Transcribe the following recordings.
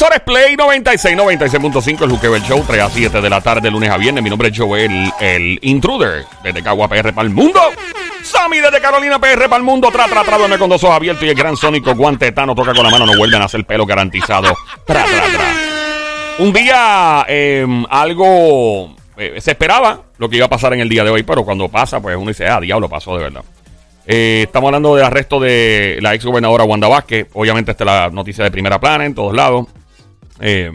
emisora es Play 96, 96.5, el Juqueo el Show, 3 a 7 de la tarde, lunes a viernes. Mi nombre es Joel, el intruder, desde Cagua PR para el mundo. Sammy desde Carolina PR para el mundo. Tra, tra, tra, duerme con dos ojos abiertos y el gran sónico guante tano toca con la mano, no vuelven a hacer pelo garantizado. Tra, tra, tra. Un día, eh, algo eh, se esperaba lo que iba a pasar en el día de hoy, pero cuando pasa, pues uno dice, ah, diablo, pasó de verdad. Eh, estamos hablando del arresto de la ex gobernadora Wanda Vázquez. Obviamente, esta es la noticia de primera plana en todos lados. Eh,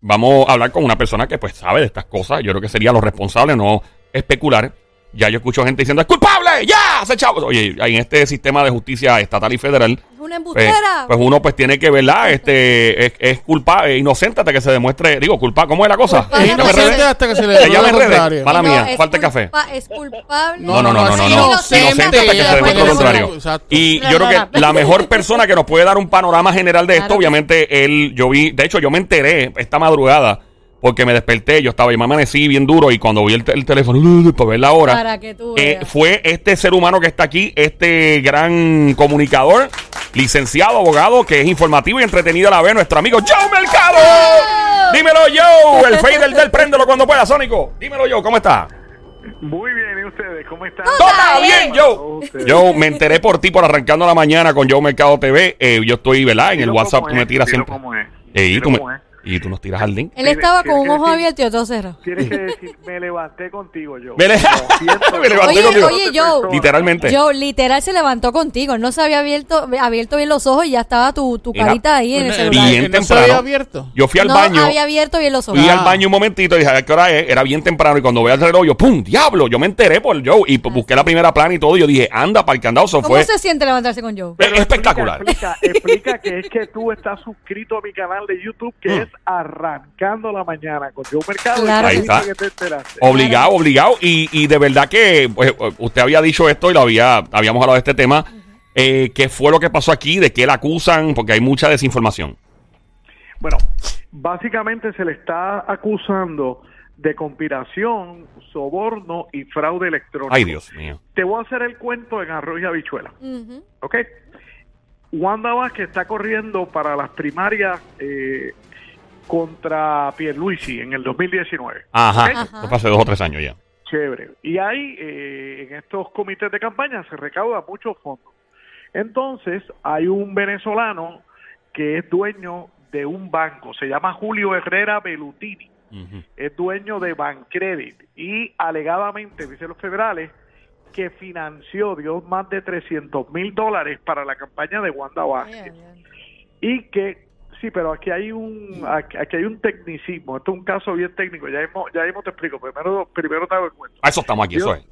vamos a hablar con una persona que pues sabe de estas cosas. Yo creo que sería lo responsable, no especular. Ya yo escucho gente diciendo, ¡es culpable! ¡Ya! ¡Se chavo! Oye, en este sistema de justicia estatal y federal, una pues, embustera. pues uno pues tiene que, ¿verdad? Este, es, es culpable, inocente hasta que se demuestre, digo, culpable, ¿cómo es la cosa? Culpable me hasta que se- le demuestre me. Mala No, mía, es falta de café. culpa- Es culpable. No, no, no, no, no, no. Inocente. Inocente hasta que se Inocente. demuestre lo contrario. Exacto. Y yo creo que la mejor persona que nos puede dar un panorama general de esto, Claro obviamente, él, yo vi, de hecho, yo me enteré esta madrugada porque me desperté, yo estaba, yo me amanecí bien duro y cuando vi el, te- el teléfono, uh, para ver la hora, Para que tú eh, veas. fue este ser humano que está aquí, este gran comunicador, licenciado, abogado, que es informativo y entretenido a la vez, nuestro amigo Joe Mercado. Dímelo, Joe, el fader del préndelo cuando pueda, Sónico. Dímelo, Joe, ¿cómo está? Muy bien, ¿y ustedes? ¿Cómo están? Todo bien, bien. Joe. Yo me enteré por ti por arrancando la mañana con Joe Mercado TV. Eh, yo estoy, ¿verdad? En el WhatsApp tú me tiras siempre. cómo es, y, dilo tú me, cómo es. Y tú nos tiras al link. Él estaba con un ojo decir- abierto y otro cerrado. Tienes que decir, me levanté contigo yo. Me le- me levanté Oye, contigo. oye, Joe. Literalmente. Joe, literal, se levantó contigo. Él no se había abierto, abierto bien los ojos y ya estaba tu, tu carita ahí en el Pues, celular. bien ¿No se temprano. había abierto? Yo fui al no baño. había abierto bien los ojos. Fui Ah. al baño un momentito y dije, a ver qué hora es. Era bien temprano. Y cuando veo el reloj, yo, ¡pum! ¡Diablo! Yo me enteré por Joe. Y pues, busqué la primera plana y todo. Y yo dije, anda, para el candado. ¿Cómo fue se siente levantarse con Joe? es espectacular. Explica, explica, explica que es que tú estás suscrito a mi canal de YouTube que Mm. es Arrancando la Mañana con Joe Mercado. Claro Ahí y está. que te enteraste. Obligado, obligado. Y, y de verdad que pues, usted había dicho esto y lo había, habíamos hablado de este tema. Eh, ¿Qué fue lo que pasó aquí? ¿De qué la acusan? Porque hay mucha desinformación. Bueno, básicamente se le está acusando de conspiración, soborno y fraude electrónico. Ay, Dios mío. Te voy a hacer el cuento en arroz y habichuela. Ujú. ¿Ok? Wanda Vázquez está corriendo para las primarias eh, contra Pierluisi en el 2019. Ajá. Ok. Ajá. Esto fue hace dos o tres años ya. Chévere. Y ahí, eh, en estos comités de campaña, se recauda muchos fondos. Entonces, hay un venezolano que es dueño de un banco, se llama Julio Herrera Belutini, es dueño de Bancredit y alegadamente, dicen los federales, que financió, dio más de 300 mil dólares para la campaña de Wanda Vázquez. Y que, sí, pero aquí hay un aquí, aquí hay un tecnicismo, esto es un caso bien técnico, ya mismo, ya mismo te explico, primero, primero te hago el cuento A eso estamos aquí, eso es.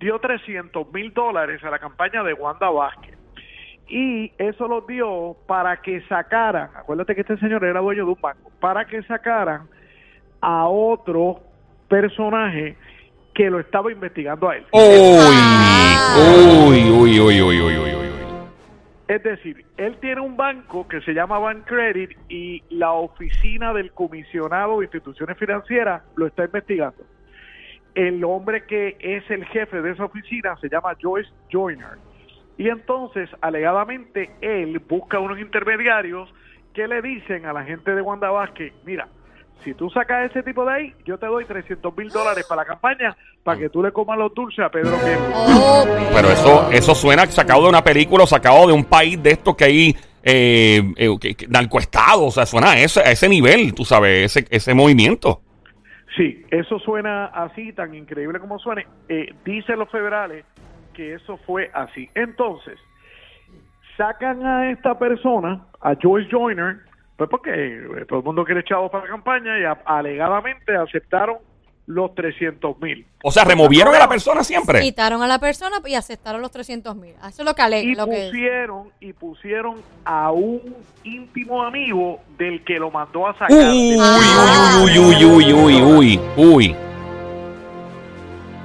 dio 300 mil dólares a la campaña de Wanda Vázquez. Y eso lo dio para que sacaran, acuérdate que este señor era dueño de un banco, para que sacaran a otro personaje que lo estaba investigando a él. Uy, Ah. uy, uy, uy, uy, uy, uy, uy. Es decir, él tiene un banco que se llama Bancredit y la oficina del comisionado de instituciones financieras lo está investigando. El hombre que es el jefe de esa oficina se llama Joyce Joyner. Y entonces, alegadamente, él busca unos intermediarios que le dicen a la gente de Wanda Vázquez, mira, si tú sacas ese tipo de ahí, yo te doy 300 mil dólares para la campaña para que tú le comas los dulces a Pedro Pierluisi. Oh, Pero eso, eso suena sacado de una película o sacado de un país de estos que hay eh, eh, que- que- narcoestado. O sea, suena a ese, a ese nivel, tú sabes, ese, ese movimiento. Sí, eso suena así, tan increíble como suene. Eh, dicen los federales que eso fue así. Entonces, sacan a esta persona, a Joyce Joyner, pues porque eh, todo el mundo quiere chavos para la campaña y a- alegadamente aceptaron los 300 mil. O sea, removieron a la persona siempre. Quitaron a la persona y aceptaron los 300 mil. Eso es lo que ale- Y lo que pusieron, y pusieron a un íntimo amigo del que lo mandó a sacar. Uy, uy, uy, uy, uy, uy, uy.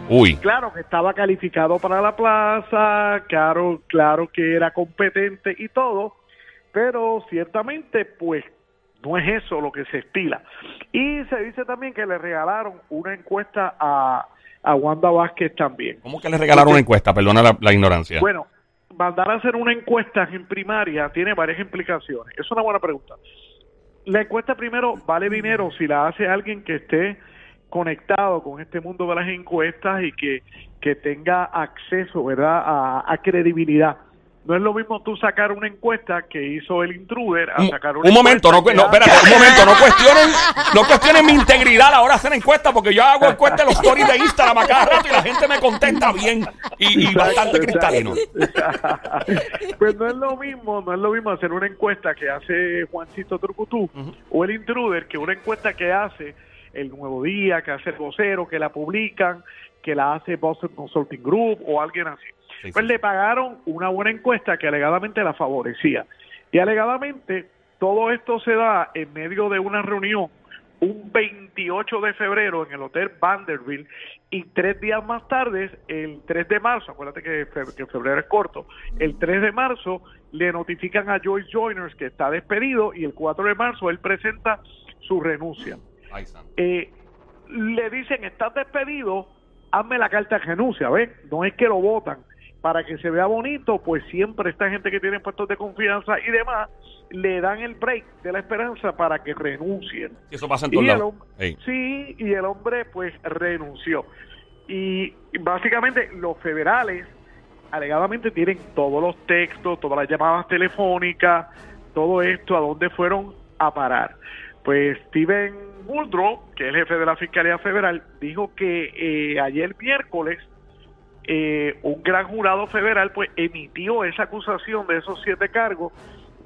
Uy. Claro que estaba calificado para la plaza, claro, claro que era competente y todo, pero ciertamente pues no es eso lo que se estila. Y se dice también que le regalaron una encuesta a, a Wanda Vázquez también. ¿Cómo que le regalaron una encuesta? Perdona la, la ignorancia. Bueno, mandar a hacer una encuesta en primaria tiene varias implicaciones. Es una buena pregunta. la encuesta primero vale dinero si la hace alguien que esté conectado con este mundo de las encuestas y que, que tenga acceso, ¿verdad?, a, a credibilidad. No es lo mismo tú sacar una encuesta que hizo el intruder a sacar una un momento, no, encuesta no, espérate, un momento, no cuestionen, no cuestionen mi integridad a la hora de hacer encuestas, porque yo hago encuestas en los stories de Instagram a cada rato y la gente me contesta bien y, y bastante cristalino. pues no es lo mismo, no es lo mismo hacer una encuesta que hace Juancito Trucutú o el intruder que una encuesta que hace el Nuevo Día, que hace el vocero, que la publican, que la hace Boston Consulting Group o alguien así. Sí, Pues sí. le pagaron una buena encuesta que alegadamente la favorecía. Y alegadamente todo esto se da en medio de una reunión un 28 de febrero en el Hotel Vanderbilt y tres días más tarde, el 3 de marzo, acuérdate que, fe- que febrero es corto, el 3 de marzo le notifican a Joyce Joiners que está despedido y el 4 de marzo él presenta su renuncia. Eh, le dicen, estás despedido, hazme la carta de renuncia, ¿ves? No es que lo votan. Para que se vea bonito, pues siempre esta gente que tiene puestos de confianza y demás, le dan el break de la esperanza para que renuncien. Eso pasa en todos lados. Sí, y el hombre pues renunció. Y básicamente los federales alegadamente tienen todos los textos, todas las llamadas telefónicas, todo esto, a dónde fueron a parar. Pues Steven Muldrow, que es el jefe de la Fiscalía Federal, dijo que eh, ayer miércoles eh, un gran jurado federal pues emitió esa acusación de esos siete cargos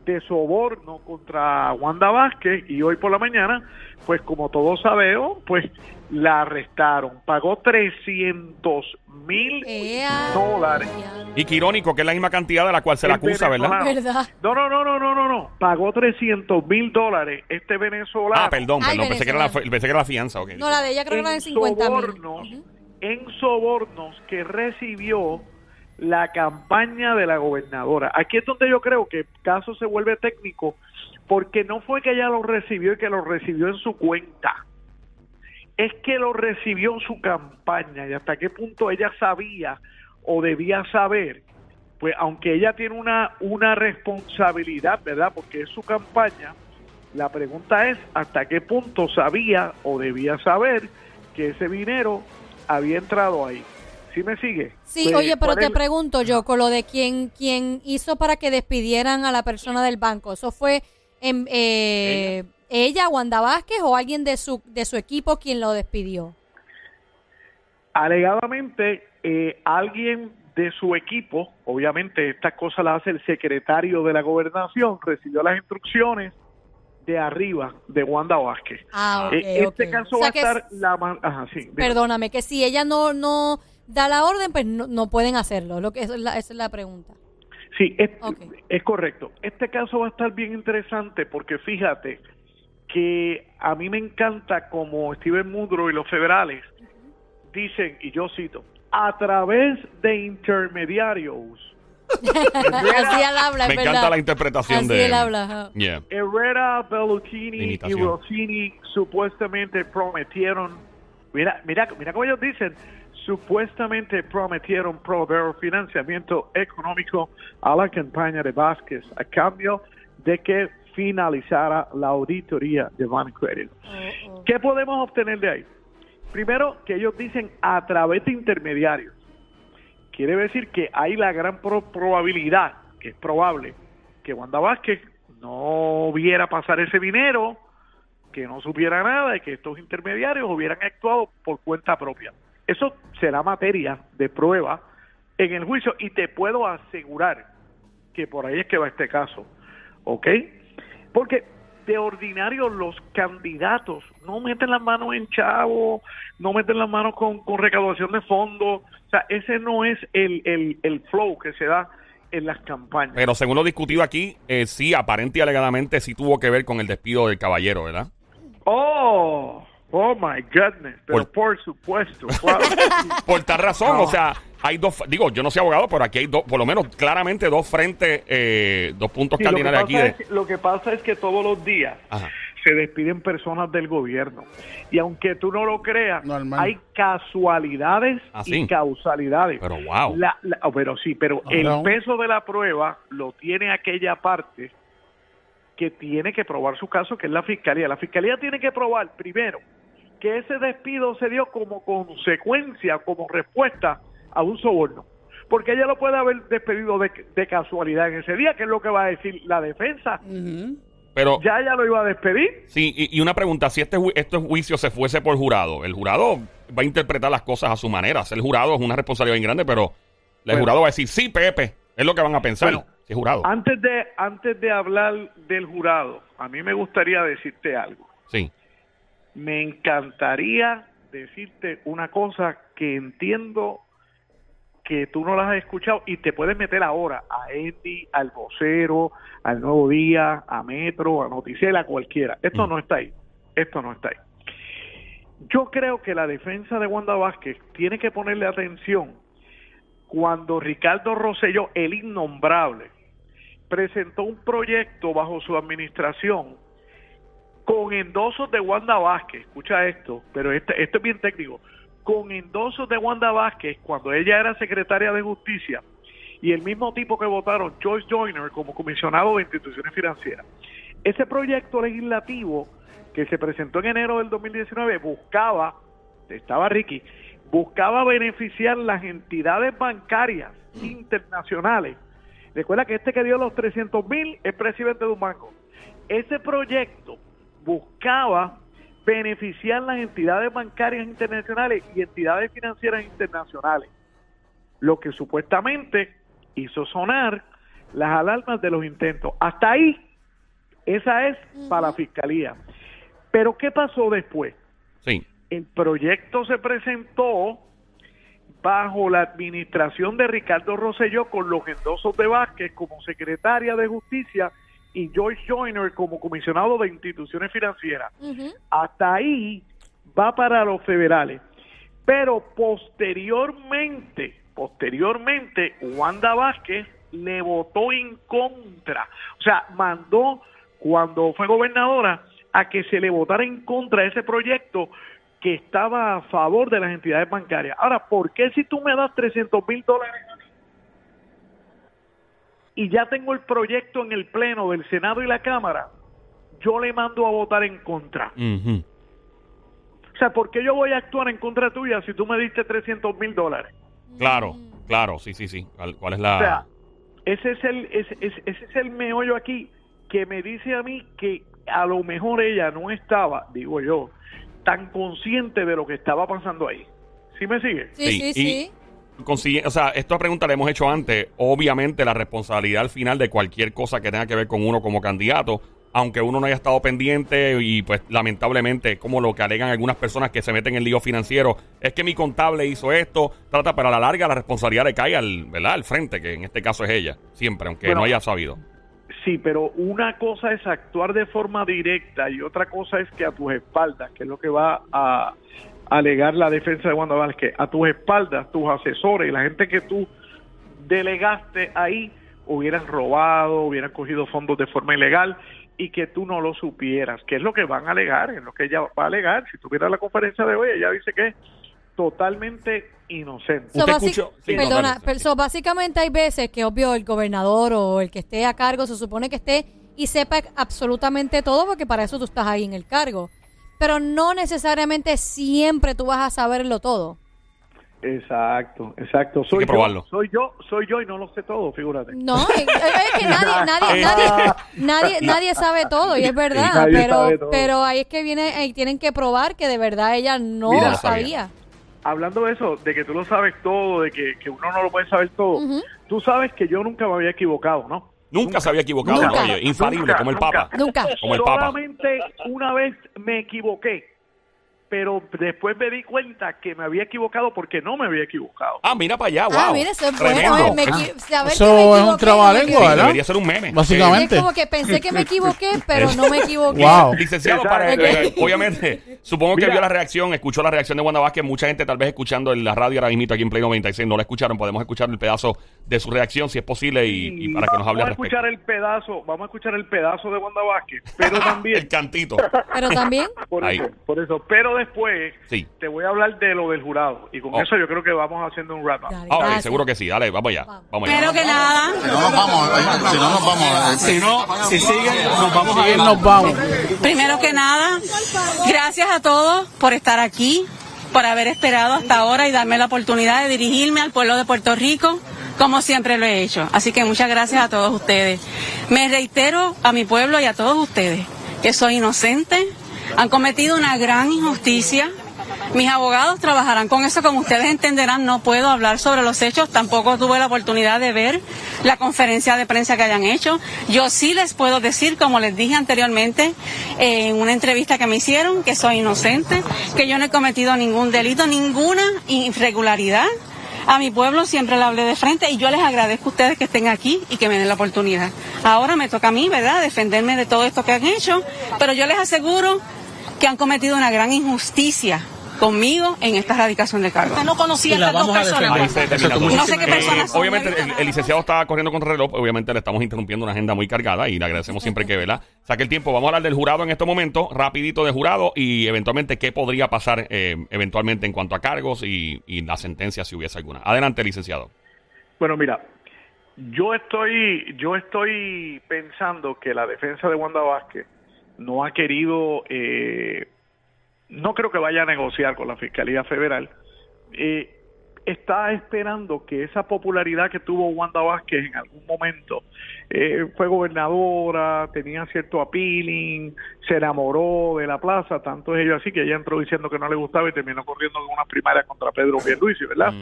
de soborno contra Wanda Vázquez y hoy por la mañana, pues como todos sabemos, pues la arrestaron. Pagó 300 mil dólares. Y que irónico que es la misma cantidad de la cual se la acusa, ¿verdad? No, no, no, no, no, no, no. Pagó 300 mil dólares este venezolano. Ah, perdón, Ay, pensé que, era la, pensé que era la fianza, ok. No, la de ella creo que era de en 50 mil. En sobornos que recibió la campaña de la gobernadora. Aquí es donde yo creo que el caso se vuelve técnico porque no fue que ella lo recibió y que lo recibió en su cuenta. Es que lo recibió en su campaña y hasta qué punto ella sabía o debía saber. Pues aunque ella tiene una, una responsabilidad, ¿verdad? Porque es su campaña, la pregunta es hasta qué punto sabía o debía saber que ese dinero había entrado ahí. ¿Sí me sigue? Sí, Pues, oye, pero ¿cuál te es- pregunto yo, con lo de quién, quién hizo para que despidieran a la persona del banco, ¿eso fue em, eh, ella, Wanda Vázquez, o alguien de su, de su equipo quien lo despidió? Alegadamente, eh, alguien de su equipo, obviamente estas cosas las hace el secretario de la gobernación, recibió las instrucciones de arriba de Wanda Vázquez. Ah, ok, Eh, este caso O va a estar la Ajá, sí. Perdóname, que si ella no, no da la orden, pues no, no pueden hacerlo. Lo que esa es la, esa es la pregunta. Sí, es, es correcto. Este caso va a estar bien interesante porque fíjate que a mí me encanta como Steven Mudro y los federales dicen, y yo cito, a través de intermediarios, Así él habla, es Me verdad. encanta la interpretación Así de él habla. ajá. Yeah. Herrera, Bellutini y Imitación. Rossini supuestamente prometieron, mira, mira, mira cómo ellos dicen, supuestamente prometieron proveer financiamiento económico a la campaña de Vázquez a cambio de que finalizara la auditoría de Van Credit. Oh, oh. ¿Qué podemos obtener de ahí? Primero, que ellos dicen a través de intermediarios. Quiere decir que hay la gran pro- probabilidad, que es probable, que Wanda Vázquez no viera pasar ese dinero, que no supiera nada y que estos intermediarios hubieran actuado por cuenta propia. Eso será materia de prueba en el juicio y te puedo asegurar que por ahí es que va este caso. ¿Ok? Porque de ordinario los candidatos no meten las manos en chavo, no meten las manos con, con recaudación de fondos. O sea, ese no es el, el, el flow que se da en las campañas. Pero según lo discutido aquí, eh, sí, aparente y alegadamente sí tuvo que ver con el despido del caballero, ¿verdad? Oh, oh my goodness. Pero Por- por, supuesto. claro. Por tal razón, No. o sea, hay dos, digo, yo no soy abogado, pero aquí hay dos, por lo menos claramente dos frentes, eh, dos puntos Sí, lo, que cardinales aquí pasa de... es, que- lo que pasa es que todos los días Ajá. se despiden personas del gobierno. Y aunque tú no lo creas, Normal. hay casualidades Ah, sí. y causalidades. Pero wow. La- la- oh, pero sí, pero Claro. el peso de la prueba lo tiene aquella parte que tiene que probar su caso, que es la fiscalía. La fiscalía tiene que probar, primero, que ese despido se dio como consecuencia, como respuesta a un soborno. Porque ella lo puede haber despedido de, de casualidad en ese día, que es lo que va a decir la defensa. Pero, Ya ella lo iba a despedir. sí, y, y una pregunta, si este, este juicio se fuese por jurado, el jurado va a interpretar las cosas a su manera. Ser jurado es una responsabilidad bien grande, pero el Bueno. jurado va a decir, sí, Pepe, es lo que van a pensar. Bueno, si es jurado. Antes de, antes de hablar del jurado, a mí me gustaría decirte algo. Sí. Me encantaría decirte una cosa que entiendo que tú no las has escuchado y te puedes meter ahora a Andy, al vocero, al Nuevo Día, a Metro, a Noticiela, a cualquiera. Esto Mm. no está ahí. Esto no está ahí. Yo creo que la defensa de Wanda Vázquez tiene que ponerle atención cuando Ricardo Rosselló, el innombrable, presentó un proyecto bajo su administración con endosos de Wanda Vázquez, escucha esto, pero este, esto es bien técnico, con endosos de Wanda Vázquez cuando ella era secretaria de justicia y el mismo tipo que votaron, Joyce Joyner, como comisionado de instituciones financieras. Ese proyecto legislativo que se presentó en enero del 2019 buscaba, estaba Ricky, buscaba beneficiar las entidades bancarias internacionales. Recuerda que este que dio los 300 mil es presidente de un banco. Ese proyecto buscaba beneficiar las entidades bancarias internacionales y entidades financieras internacionales, lo que supuestamente hizo sonar las alarmas de los intentos. Hasta ahí, esa es para la fiscalía. Pero ¿qué pasó después? Sí. El proyecto se presentó bajo la administración de Ricardo Rosselló con los endosos de Vázquez como secretaria de Justicia y Joyce Joyner como comisionado de instituciones financieras. Hasta ahí va para los federales. Pero posteriormente, posteriormente, Wanda Vázquez le votó en contra. O sea, mandó cuando fue gobernadora a que se le votara en contra ese proyecto que estaba a favor de las entidades bancarias. Ahora, ¿por qué si tú me das 300 mil dólares y ya tengo el proyecto en el Pleno del Senado y la Cámara, yo le mando a votar en contra? O sea, ¿por qué yo voy a actuar en contra tuya si tú me diste 300 mil dólares? Claro, claro, sí, sí, sí. ¿Cuál, es la...? O sea, ese es el ese, ese- ese es el meollo aquí que me dice a mí que a lo mejor ella no estaba, digo yo, tan consciente de lo que estaba pasando ahí. ¿Sí me sigue? Sí, sí, y- sí. Consigue- o sea, esta pregunta la hemos hecho antes. Obviamente, la responsabilidad al final de cualquier cosa que tenga que ver con uno como candidato, aunque uno no haya estado pendiente y, pues, lamentablemente, como lo que alegan algunas personas que se meten en lío financiero, es que mi contable hizo esto, trata, pero a la larga la responsabilidad le cae al, ¿verdad? al frente, que en este caso es ella, siempre, aunque Bueno. no haya sabido. Sí, pero una cosa es actuar de forma directa y otra cosa es que a tus espaldas, que es lo que va a alegar la defensa de Wanda Vázquez, a tus espaldas, tus asesores y la gente que tú delegaste ahí hubieran robado, hubieran cogido fondos de forma ilegal y que tú no lo supieras, que es lo que van a alegar, es lo que ella va a alegar. Si tuviera la conferencia de hoy, ella dice que es totalmente inocente. So, escuchó- sí, no, perdona, dale. pero so, básicamente hay veces que obvio el gobernador o el que esté a cargo se supone que esté y sepa absolutamente todo porque para eso tú estás ahí en el cargo. Pero no necesariamente siempre tú vas a saberlo todo. Exacto, exacto. Soy que probarlo. yo, soy yo, soy yo y no lo sé todo, figúrate. No, es, es que nadie, nadie, nadie, nadie, nadie sabe todo y es verdad, Nadie pero, pero ahí es que viene, ahí tienen que probar que de verdad ella no Mira, lo sabía. sabía. Hablando de eso, de que tú lo sabes todo, de que, que uno no lo puede saber todo, tú sabes que yo nunca me había equivocado, ¿no? Nunca, se había equivocado, Nunca. oye, infalible, Nunca, como el. Papa. Nunca. Como el Papa. Solamente una vez me equivoqué, pero después me di cuenta que me había equivocado porque no me había equivocado. Ah, mira para allá, wow. Ah, mira, eso es bueno. Eh, me saber Eso que me es un trabalengua, Sí. ¿verdad? debería ser un meme. Básicamente. Es como que pensé que me equivoqué, pero no me equivoqué. Wow. Licenciado, para, eh, obviamente, Supongo que Mira. vio la reacción, escuchó la reacción de Wanda Vázquez. Mucha gente tal vez escuchando en la radio ahora mismo aquí en Play 96 no la escucharon. Podemos escuchar el pedazo de su reacción si es posible y, y para que nos hable al vamos a respecto. escuchar el pedazo, vamos a escuchar el pedazo de Wanda Vázquez, pero también el cantito. Pero también, por Ahí. eso, por eso, pero después Sí. te voy a hablar de lo del jurado y con Oh. eso yo creo que vamos haciendo un wrap up. Dale, Ah, seguro que sí. Dale, vamos allá. Vamos. Vamos allá. Primero que nada, Si no nos vamos, si no nos vamos, Si no, si siguen, nos vamos a ir, nos vamos. primero que nada, gracias a todos por estar aquí, por haber esperado hasta ahora y darme la oportunidad de dirigirme al pueblo de Puerto Rico, como siempre lo he hecho. Así que muchas gracias a todos ustedes. Me reitero a mi pueblo y a todos ustedes que soy inocente, han cometido una gran injusticia. Mis abogados trabajarán con eso, como ustedes entenderán, no puedo hablar sobre los hechos, tampoco tuve la oportunidad de ver la conferencia de prensa que hayan hecho. Yo sí les puedo decir, como les dije anteriormente, en una entrevista que me hicieron, que soy inocente, que yo no he cometido ningún delito, ninguna irregularidad. A mi pueblo siempre le hablé de frente y yo les agradezco a ustedes que estén aquí y que me den la oportunidad. Ahora me toca a mí, ¿verdad?, defenderme de todo esto que han hecho, pero yo les aseguro que han cometido una gran injusticia conmigo en esta erradicación de cargos. No conocía la estas dos a personas. No sé qué Eh, personas son, obviamente el, licenciado está corriendo contra el reloj, obviamente le estamos interrumpiendo una agenda muy cargada y le agradecemos siempre que vela. Saque el tiempo, vamos a hablar del jurado en este momento, rapidito de jurado y eventualmente qué podría pasar eh, eventualmente en cuanto a cargos y, y la sentencia si hubiese alguna. Adelante, licenciado. Bueno, mira, yo estoy, yo estoy pensando que la defensa de Wanda Vázquez no ha querido, eh, no creo que vaya a negociar con la Fiscalía Federal. Eh, está esperando que esa popularidad que tuvo Wanda Vázquez en algún momento, eh, fue gobernadora, tenía cierto appealing, se enamoró de la plaza, tanto es ello así que ella entró diciendo que no le gustaba y terminó corriendo en una primaria contra Pedro Pierluisi, ¿verdad?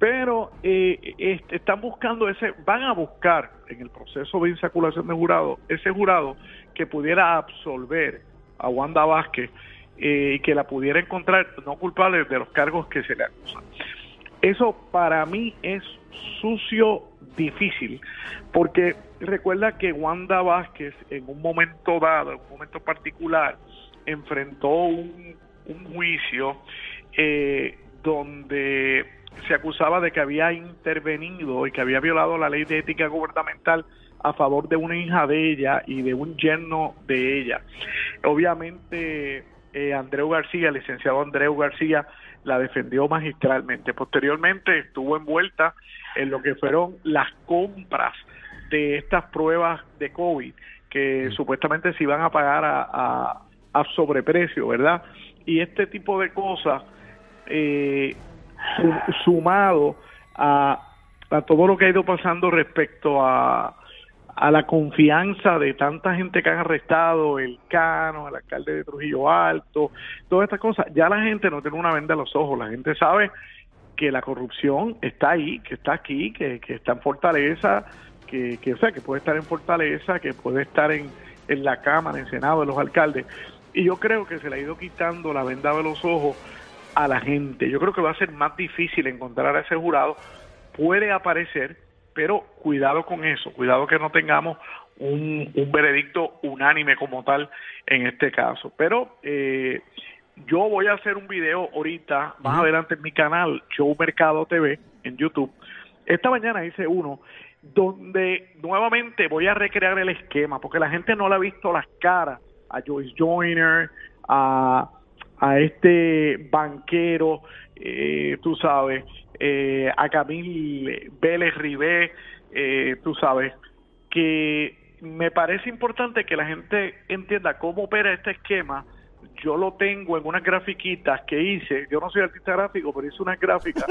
Pero eh, este, están buscando ese, van a buscar en el proceso de insaculación de jurado, ese jurado que pudiera absolver a Wanda Vázquez eh, y que la pudiera encontrar no culpable de los cargos que se le acusan. Eso para mí es sucio, difícil, porque recuerda que Wanda Vázquez en un momento dado, en un momento particular, enfrentó un, un juicio eh, donde se acusaba de que había intervenido y que había violado la ley de ética gubernamental a favor de una hija de ella y de un yerno de ella. Obviamente, eh, Andreu García, el licenciado Andreu García, la defendió magistralmente. Posteriormente estuvo envuelta en lo que fueron las compras de estas pruebas de COVID que supuestamente se iban a pagar a, a, a sobreprecio, ¿verdad? Y este tipo de cosas, eh, su- sumado a, a todo lo que ha ido pasando respecto a, a la confianza de tanta gente que han arrestado, el Cano, el alcalde de Trujillo Alto, todas estas cosas, ya la gente no tiene una venda a los ojos, la gente sabe que la corrupción está ahí, que está aquí, que, que está en Fortaleza, que, que, o sea, que puede estar en Fortaleza, que puede estar en, en la Cámara, en el Senado, de los alcaldes. Y yo creo que se le ha ido quitando la venda de los ojos a la gente. Yo creo que va a ser más difícil encontrar a ese jurado. Puede aparecer, pero cuidado con eso, cuidado que no tengamos un, un veredicto unánime como tal en este caso. Pero eh, yo voy a hacer un video ahorita, más adelante en mi canal, Show Mercado TV, en YouTube. Esta mañana hice uno donde nuevamente voy a recrear el esquema, porque la gente no le ha visto las caras a Joyce Joyner, a, a este banquero, eh, tú sabes, eh, a Camille Vélez Ribé, eh, tú sabes, que me parece importante que la gente entienda cómo opera este esquema. Yo lo tengo en unas grafiquitas que hice. Yo no soy artista gráfico, pero hice unas gráficas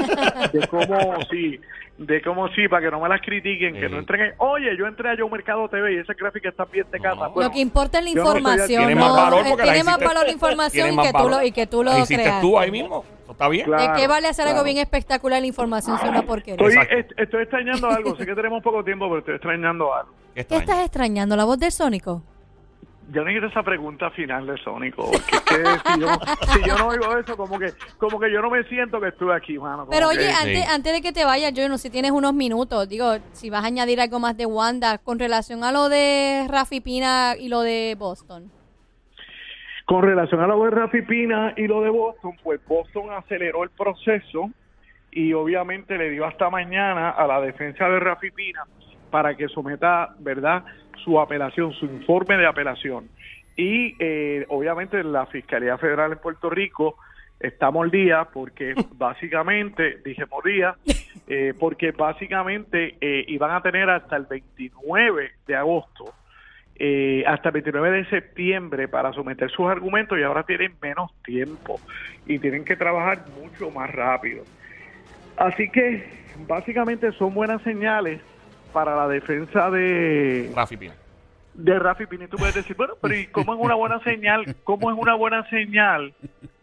de cómo sí, de cómo sí, para que no me las critiquen, que Sí. no entren. en- Oye, yo entré a Yo Mercado TV y esas gráficas están bien de casa. no. Bueno, lo que importa es la yo no información. Tiene no, más valor eh, la tiene más hiciste- valor la información y que, tú lo, y que tú lo creas. tú ahí mismo. Está bien. Claro. ¿De qué vale hacer algo bien espectacular la información si es una porquería? estoy, Exacto. est- estoy extrañando algo. sé que tenemos poco tiempo, pero estoy extrañando algo. Qué ¿Qué extraño. estás extrañando? ¿La voz del Sónico? Yo necesito esa pregunta final de Sónico, porque es que si, yo, si yo no oigo eso, como que como que yo no me siento que estuve aquí, mano. Pero que- oye, antes, Sí. antes de que te vayas, yo no sé si tienes unos minutos, digo, si vas a añadir algo más de Wanda con relación a lo de Rafi Pina y lo de Boston. Con relación a lo de Rafi Pina y lo de Boston, pues Boston aceleró el proceso y obviamente le dio hasta mañana a la defensa de Rafi Pina para que someta, ¿verdad?, su apelación, su informe de apelación. Y eh, obviamente la Fiscalía Federal en Puerto Rico está mordida porque básicamente, dije mordida, eh, porque básicamente eh, iban a tener hasta el 29 de agosto, eh, hasta el 29 de septiembre para someter sus argumentos y ahora tienen menos tiempo y tienen que trabajar mucho más rápido. Así que básicamente son buenas señales para la defensa de Rafi Pina. de Rafi Pina. Y tú puedes decir, bueno, pero ¿y cómo es una buena señal? ¿Cómo es una buena señal?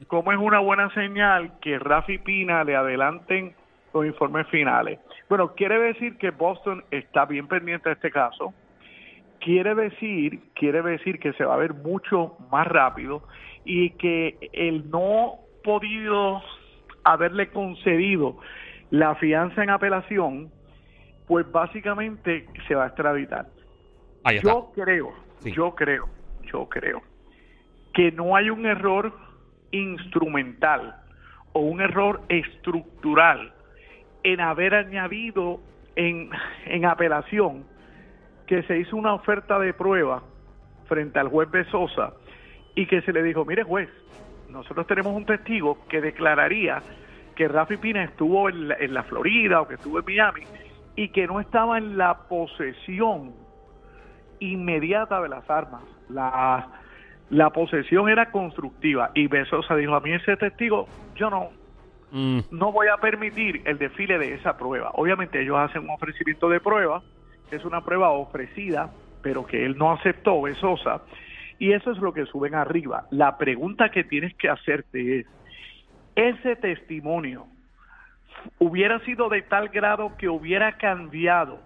¿Cómo es una buena señal que Rafi Pina le adelanten los informes finales? Bueno, quiere decir que Boston está bien pendiente de este caso. Quiere decir, quiere decir que se va a ver mucho más rápido y que el no podido haberle concedido la fianza en apelación, pues básicamente se va a extraditar. Ahí está. Yo creo, Sí. yo creo, yo creo que no hay un error instrumental o un error estructural en haber añadido en, en apelación que se hizo una oferta de prueba frente al juez Besosa y que se le dijo, mire juez, nosotros tenemos un testigo que declararía que Rafi Pina estuvo en la, en la Florida o que estuvo en Miami y que no estaba en la posesión inmediata de las armas. La, la posesión era constructiva y Besosa dijo, a mí ese testigo, yo no, Mm, no voy a permitir el desfile de esa prueba. Obviamente ellos hacen un ofrecimiento de prueba, es una prueba ofrecida, pero que él no aceptó, Besosa, y eso es lo que suben arriba. La pregunta que tienes que hacerte es, ¿ese testimonio hubiera sido de tal grado que hubiera cambiado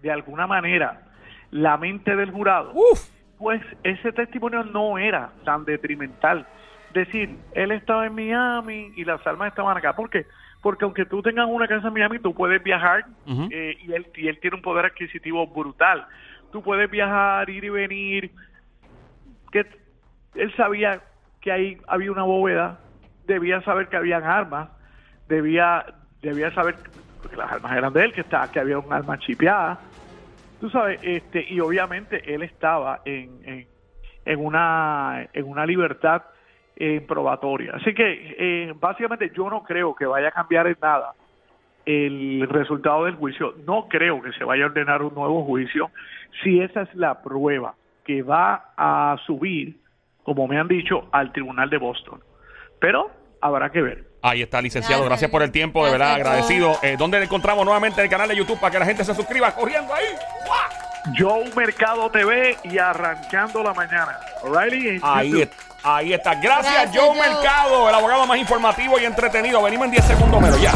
de alguna manera la mente del jurado? Uf. pues ese testimonio no era tan detrimental. Decir, él estaba en Miami y las armas estaban acá. ¿Por qué? Porque aunque tú tengas una casa en Miami, tú puedes viajar eh, y, él, y él tiene un poder adquisitivo brutal. Tú puedes viajar, ir y venir. Que él sabía que ahí había una bóveda, debía saber que habían armas, debía debía saber que las armas eran de él, que está, que había un arma chipeada. Tú sabes, este y obviamente él estaba en, en, en una en una libertad eh, probatoria. Así que eh, básicamente yo no creo que vaya a cambiar en nada el resultado del juicio. No creo que se vaya a ordenar un nuevo juicio si esa es la prueba que va a subir, como me han dicho, al Tribunal de Boston. Pero habrá que ver. Ahí está, licenciado. Gracias. Por el tiempo, de verdad, agradecido. Eh, ¿Dónde le encontramos nuevamente en el canal de YouTube para que la gente se suscriba? Corriendo ahí. Joe Mercado TV y arrancando la mañana. Ahí, YouTube. es- ahí está. Gracias, Gracias, Joe Joe. Mercado, el abogado más informativo y entretenido. Venimos en 10 segundos menos ya.